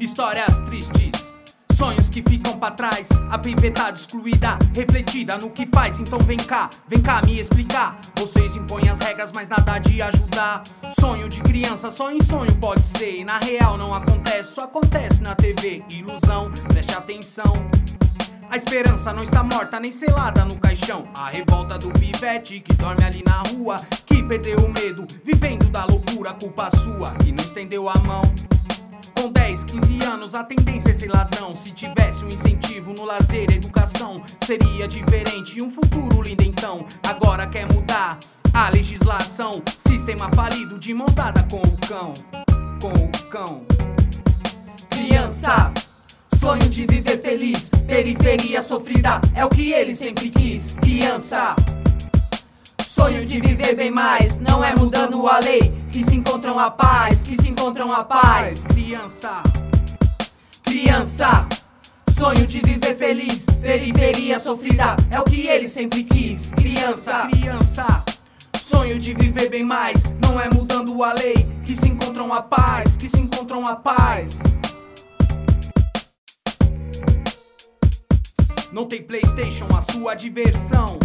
Histórias tristes, sonhos que ficam para trás. A pivetada excluída, refletida no que faz. Então vem cá, vem cá me explicar. Vocês impõem as regras, mas nada de ajudar. Sonho de criança, só em sonho pode ser. Na real não acontece, só acontece na TV. Ilusão, preste atenção. A esperança não está morta nem selada no caixão. A revolta do pivete que dorme ali na rua, que perdeu o medo, vivendo da loucura, culpa sua, que não estendeu a mão. Com 10, 15 anos, a tendência é ser ladrão. Se tivesse um incentivo no lazer, educação, seria diferente e um futuro lindo então. Agora quer mudar a legislação, sistema falido de mãos dadas com o cão. Com o cão. Criança. Sonho de viver feliz, periferia sofrida é o que ele sempre quis. Criança, sonhos de viver bem mais, não é mudando a lei que se encontram a paz, que se encontram a paz. Criança, criança, sonho de viver feliz, periferia sofrida é o que ele sempre quis. Criança, criança. Sonho de viver bem mais, não é mudando a lei que se encontram a paz, que se encontram a paz. Não tem Playstation, a sua diversão.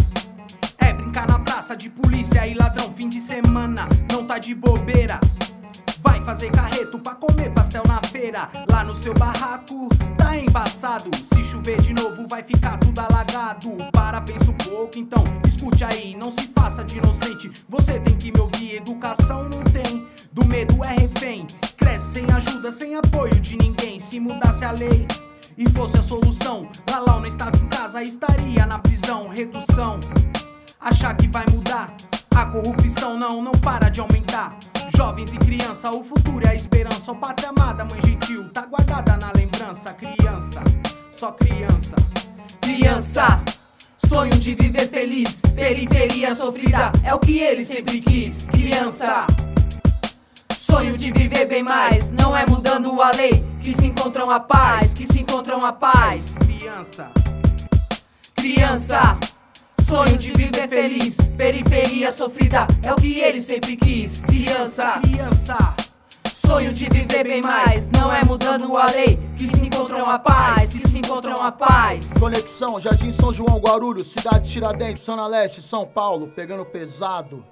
É brincar na praça de polícia e ladrão. Fim de semana, tá de bobeira. Vai fazer carreto pra comer pastel na feira. Lá no seu barraco, tá embaçado. Se chover de novo, vai ficar tudo alagado. Para, pensa um pouco, então escute aí. Não se faça de inocente. Você tem que me ouvir. Educação não tem. Do medo é refém. Cresce sem ajuda, sem apoio de ninguém. Se mudasse a lei e fosse a solução. Lalau não estava em casa, estaria na prisão. Redução, achar que vai mudar. A corrupção não, não para de aumentar. Jovens e criança, o futuro é a esperança. Ó pátria amada, mãe gentil, tá guardada na lembrança. Criança, só criança. Criança, sonho de viver feliz. Periferia sofrida é o que ele sempre quis. Criança. Sonhos de viver bem mais, não é mudando a lei que se encontram a paz, que se encontram a paz. Criança, criança, sonho de viver feliz, periferia sofrida é o que ele sempre quis. Criança, criança, sonhos de viver bem mais, não é mudando a lei que se encontram a paz, que se encontram a paz. Conexão Jardim São João Guarulhos, cidade Tiradentes, Zona Leste, São Paulo, pegando pesado.